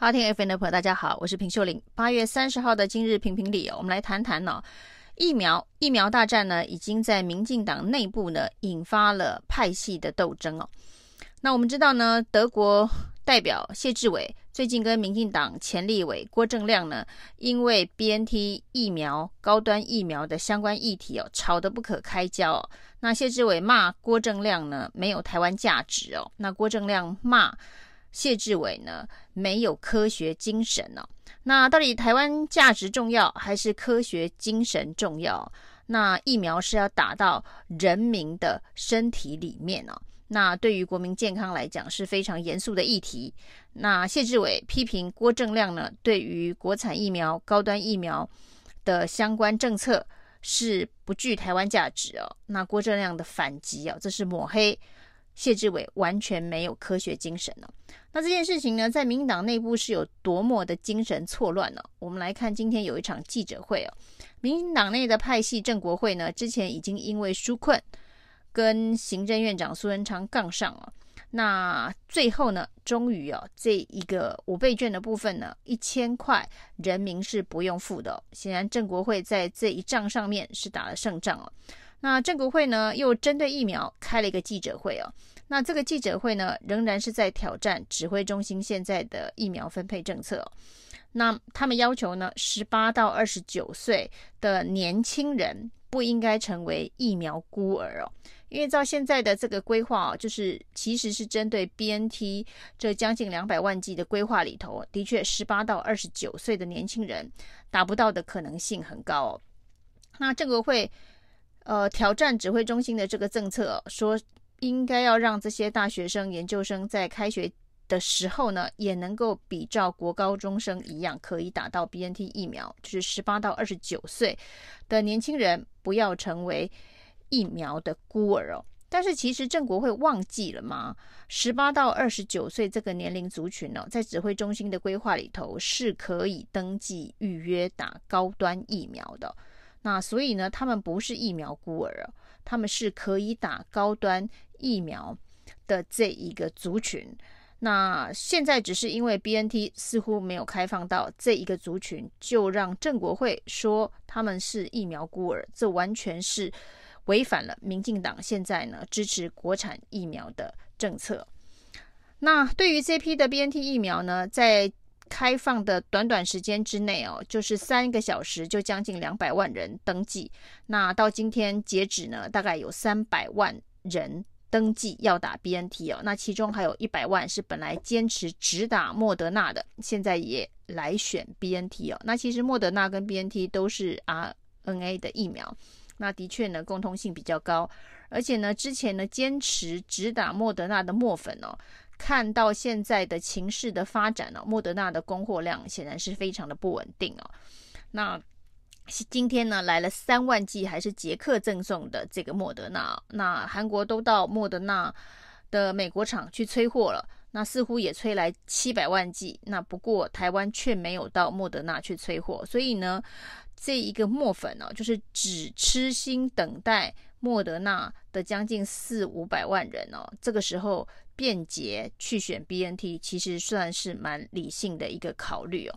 好，听 FM 的朋友，大家好，我是平秀玲。八月三十号的今日评评理，我们来谈谈呢、哦，疫苗疫苗大战呢，已经在民进党内部呢引发了派系的斗争哦。那我们知道呢，德国代表谢志伟最近跟民进党前立委郭正亮呢，因为 BNT 疫苗高端疫苗的相关议题哦，吵得不可开交哦。那谢志伟骂郭正亮呢，没有台湾价值哦。那郭正亮骂。谢志伟呢，没有科学精神呢、那到底台湾价值重要还是科学精神重要？那疫苗是要打到人民的身体里面、哦？那对于国民健康来讲是非常严肃的议题。那谢志伟批评郭正亮呢，对于国产疫苗、高端疫苗的相关政策是不具台湾价值哦。那郭正亮的反击哦，这是抹黑。谢志伟完全没有科学精神呢。那这件事情呢，在民党内部是有多么的精神错乱呢？我们来看今天有一场记者会哦，民进党内的派系正国会呢，之前已经因为纾困跟行政院长苏贞昌杠上了。那最后呢，终于哦，这一个五倍券的部分呢，一千块人民是不用付的。显然正国会在这一仗上面是打了胜仗哦。那正国会呢，又针对疫苗开了一个记者会哦。那这个记者会呢，仍然是在挑战指挥中心现在的疫苗分配政策哦。那他们要求呢，十八到二十九岁的年轻人不应该成为疫苗孤儿哦。因为照现在的这个规划哦，就是其实是针对 BNT 这将近两百万剂的规划里头，的确十八到二十九岁的年轻人达不到的可能性很高哦。那正国会。呃，挑战指挥中心的这个政策，说应该要让这些大学生、研究生在开学的时候呢，也能够比照国高中生一样，可以打到 BNT 疫苗，就是十八到二十九岁的年轻人不要成为疫苗的孤儿哦。但是其实郑国会忘记了吗？十八到二十九岁这个年龄族群呢，在指挥中心的规划里头是可以登记预约打高端疫苗的。那所以呢，他们不是疫苗孤儿，他们是可以打高端疫苗的这一个族群。那现在只是因为 BNT 似乎没有开放到这一个族群，就让郑国会说他们是疫苗孤儿，这完全是违反了民进党现在呢支持国产疫苗的政策。那对于这批的 BNT 疫苗呢，在开放的短短时间之内哦，就是三个小时就将近两百万人登记。那到今天截止呢，大概有三百万人登记要打 BNT 哦。那其中还有一百万是本来坚持只打莫德纳的，现在也来选 BNT 哦。那其实莫德纳跟 BNT 都是 RNA 的疫苗，那的确呢共通性比较高，而且呢之前呢坚持只打莫德纳的墨粉哦。看到现在的情势的发展呢、哦，莫德纳的供货量显然是非常的不稳定哦。那今天呢来了三万剂，还是捷克赠送的这个莫德纳。那韩国都到莫德纳的美国厂去催货了，那似乎也催来七百万剂。那不过台湾却没有到莫德纳去催货，所以呢，这一个墨粉呢、哦，就是只痴心等待莫德纳的将近四五百万人哦，这个时候。便捷去选 BNT，其实算是蛮理性的一个考虑哦。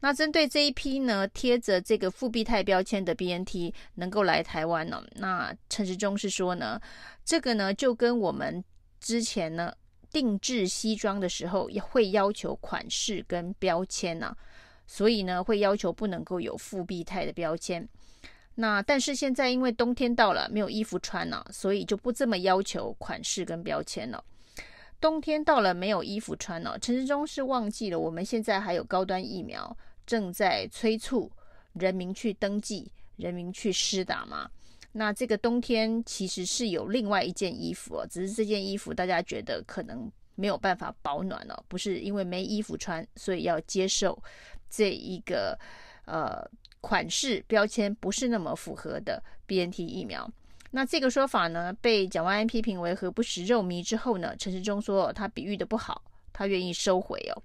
那针对这一批呢，贴着这个复必泰标签的 BNT 能够来台湾呢、哦？那陈时中是说呢，这个呢就跟我们之前呢定制西装的时候也会要求款式跟标签呢、啊，所以呢会要求不能够有复必泰的标签。那但是现在因为冬天到了，没有衣服穿了、所以就不这么要求款式跟标签了。冬天到了，没有衣服穿了。陈时中是忘记了，我们现在还有高端疫苗正在催促人民去登记、人民去施打嘛。那这个冬天其实是有另外一件衣服哦，只是这件衣服大家觉得可能没有办法保暖了，不是因为没衣服穿，所以要接受这一个呃款式标签不是那么符合的 BNT 疫苗。那这个说法呢，被蒋万安批评为何不食肉糜之后呢，陈时中说他比喻的不好，他愿意收回哦。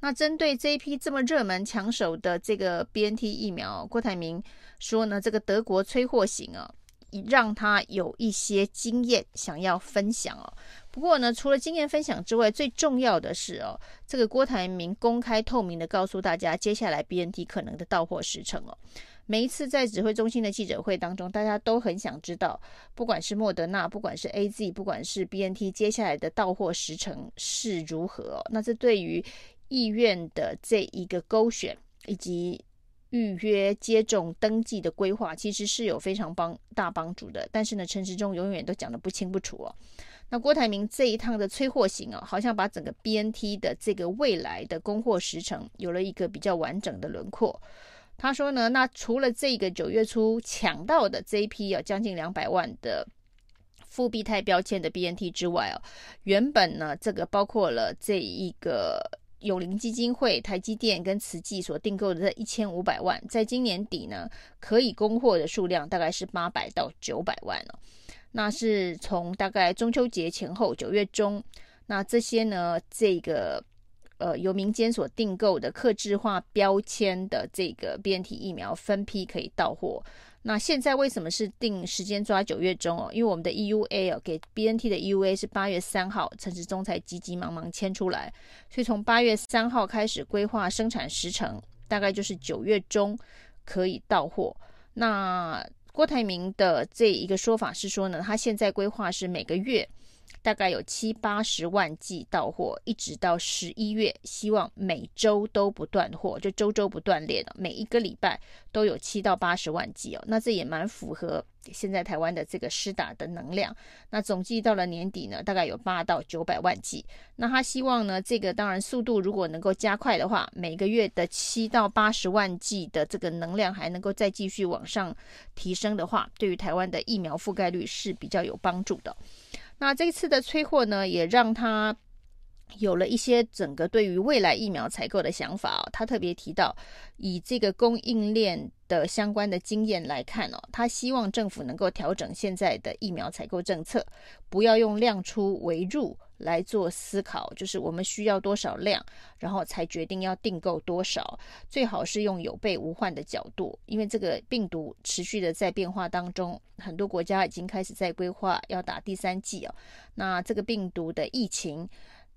那针对这一批这么热门抢手的这个 BNT 疫苗，郭台铭说呢，这个德国催货行啊，让他有一些经验想要分享哦。不过呢，除了经验分享之外，最重要的是哦，这个郭台铭公开透明的告诉大家，接下来 BNT 可能的到货时程哦。每一次在指挥中心的记者会当中，大家都很想知道，不管是莫德纳，不管是 AZ，不管是 BNT，接下来的到货时程是如何。那这对于意愿的这一个勾选以及预约接种登记的规划，其实是有非常帮大帮助的。但是呢，陈时中永远都讲得不清不楚哦。那郭台铭这一趟的催货行哦，好像把整个 BNT 的这个未来的供货时程有了一个比较完整的轮廓。他说呢，那除了这个九月初抢到的这一批啊，将近两百万的复必泰标签的 BNT 之外哦，原本呢，这个包括了这一个永龄基金会、台积电跟慈济所订购的这一千五百万，在今年底呢，可以供货的数量大概是八百到九百万哦。那是从大概中秋节前后九月中，那这些呢，这个呃由民间所订购的客制化标签的这个 BNT 疫苗分批可以到货。那现在为什么是定时间抓九月中哦？因为我们的 EUA 哦，给 BNT 的 EUA 是八月三号，陈时中才急急忙忙签出来，所以从八月三号开始规划生产时程，大概就是九月中可以到货。那郭台铭的这一个说法是说呢，他现在规划是每个月大概有七八十万剂到货，一直到十一月，希望每周都不断货，就周周不断列的，每一个礼拜都有七到八十万剂哦。那这也蛮符合现在台湾的这个施打的能量。那总计到了年底呢，大概有八到九百万剂。那他希望呢，这个当然速度如果能够加快的话，每个月的七到八十万剂的这个能量还能够再继续往上提升的话，对于台湾的疫苗覆盖率是比较有帮助的。那这次的催货呢，也让他有了一些整个对于未来疫苗采购的想法哦。他特别提到，以这个供应链的相关的经验来看哦，他希望政府能够调整现在的疫苗采购政策，不要用量出为入。来做思考，就是我们需要多少量，然后才决定要订购多少。最好是用有备无患的角度，因为这个病毒持续的在变化当中，很多国家已经开始在规划要打第三剂哦。那这个病毒的疫情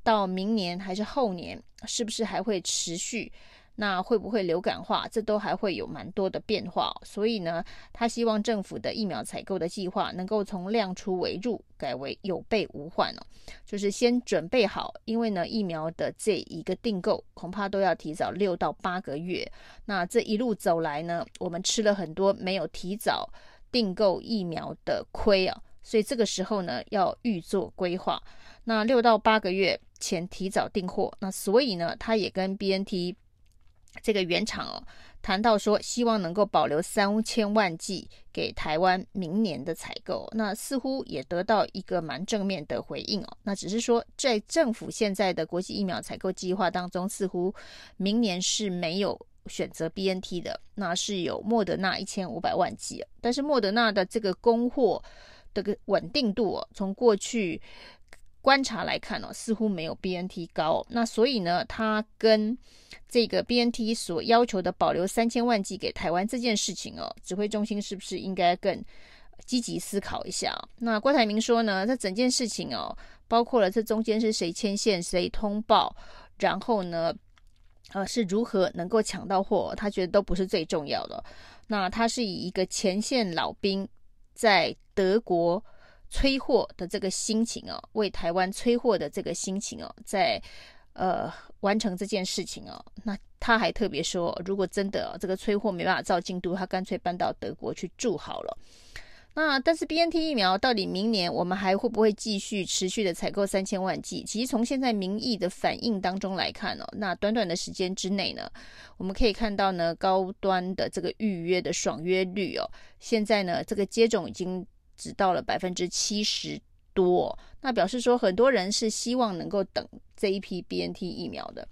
到明年还是后年，是不是还会持续？那会不会流感化？这都还会有蛮多的变化，所以呢，他希望政府的疫苗采购的计划能够从量出为入，改为有备无患哦，就是先准备好，因为呢，疫苗的这一个订购恐怕都要提早六到八个月。那这一路走来呢，我们吃了很多没有提早订购疫苗的亏啊，所以这个时候呢，要预做规划。那六到八个月前提早订货，那所以呢，他也跟 BNT。这个原厂哦，谈到说希望能够保留三千万剂给台湾明年的采购，那似乎也得到一个蛮正面的回应哦。那只是说在政府现在的国际疫苗采购计划当中，似乎明年是没有选择 BNT 的，那是有莫德纳一千五百万剂，但是莫德纳的这个供货的个稳定度哦，从过去观察来看哦，似乎没有 BNT 高。那所以呢，它跟这个 BNT 所要求的保留三千万剂给台湾这件事情哦，指挥中心是不是应该更积极思考一下？那郭台铭说呢，这整件事情哦，包括了这中间是谁牵线、谁通报，然后呢，呃，是如何能够抢到货，他觉得都不是最重要的。那他是以一个前线老兵在德国催货的这个心情哦，为台湾催货的这个心情哦，在。呃，完成这件事情哦，那他还特别说，如果真的这个催货没办法照进度，他干脆搬到德国去住好了。那但是 BNT 疫苗到底明年我们还会不会继续持续的采购三千万剂？其实从现在民意的反应当中来看哦，那短短的时间之内呢，我们可以看到呢，高端的这个预约的爽约率哦，现在呢这个接种已经只到了百分之七十。多，那表示说很多人是希望能够等这一批 BNT 疫苗的。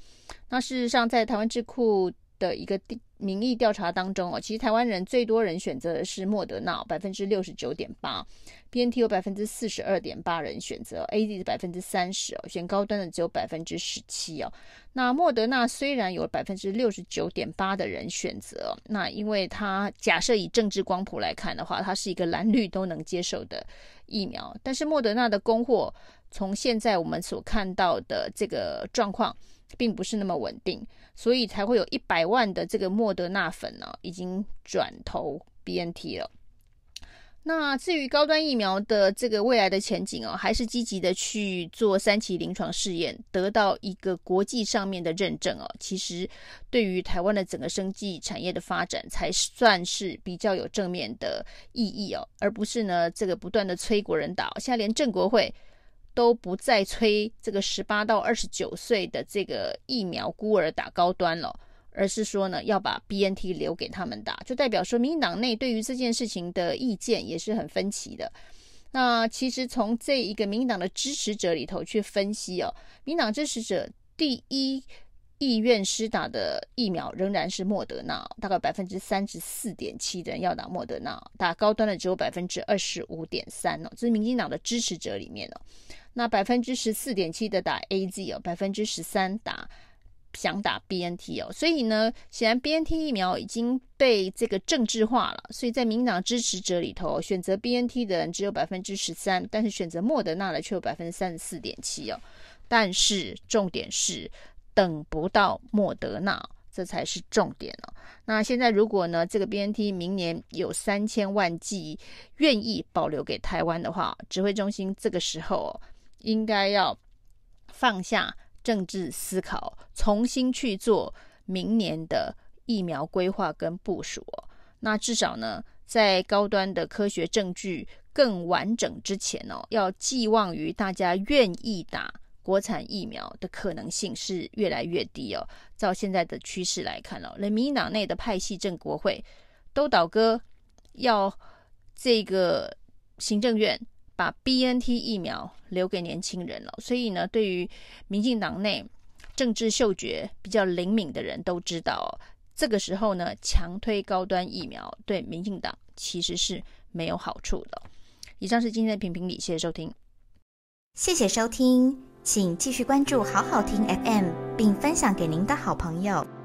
那事实上，在台湾智库的一个民意调查当中哦，其实台湾人最多人选择的是莫德纳，百分之六十九点八；BNT 有百分之四十二点八人选择，AZ 是百分之三十哦，选高端的只有百分之十七哦。那莫德纳虽然有百分之六十九点八的人选择，那因为它假设以政治光谱来看的话，它是一个蓝绿都能接受的疫苗，但是莫德纳的供货从现在我们所看到的这个状况，并不是那么稳定，所以才会有一百万的这个莫德纳粉呢，已经转投 BNT 了。那至于高端疫苗的这个未来的前景哦，还是积极的去做三期临床试验，得到一个国际上面的认证哦。其实对于台湾的整个生技产业的发展，才算是比较有正面的意义哦，而不是呢这个不断的催国人打。现在连正国会。都不再催这个十八到二十九岁的这个疫苗孤儿打高端了，而是说呢要把 BNT 留给他们打，就代表说民进党内对于这件事情的意见也是很分歧的。那其实从这一个民进党的支持者里头去分析哦，民进党支持者第一意愿施打的疫苗仍然是莫德纳，大概百分之三十四点七的人要打莫德纳，打高端的只有百分之二十五点三哦，这是民进党的支持者里面哦。那百分之十四点七的打 AZ 哦，百分之十三打想打 BNT 哦，所以呢，显然 BNT 疫苗已经被这个政治化了，所以在民党支持者里头，选择 BNT 的人只有百分之十三，但是选择莫德纳的却有百分之三十四点七哦。但是重点是等不到莫德纳，这才是重点哦。那现在如果呢，这个 BNT 明年有三千万剂愿意保留给台湾的话，指挥中心这个时候。应该要放下政治思考，重新去做明年的疫苗规划跟部署。那至少呢，在高端的科学证据更完整之前哦，要寄望于大家愿意打国产疫苗的可能性是越来越低哦。照现在的趋势来看哦，连民党内的派系政国会都倒戈，要这个行政院。把 BNT 疫苗留给年轻人了，所以呢，对于民进党内政治嗅觉比较灵敏的人都知道，这个时候呢，强推高端疫苗对民进党其实是没有好处的。以上是今天的评评理，谢谢收听，谢谢收听，请继续关注好好听 FM，并分享给您的好朋友。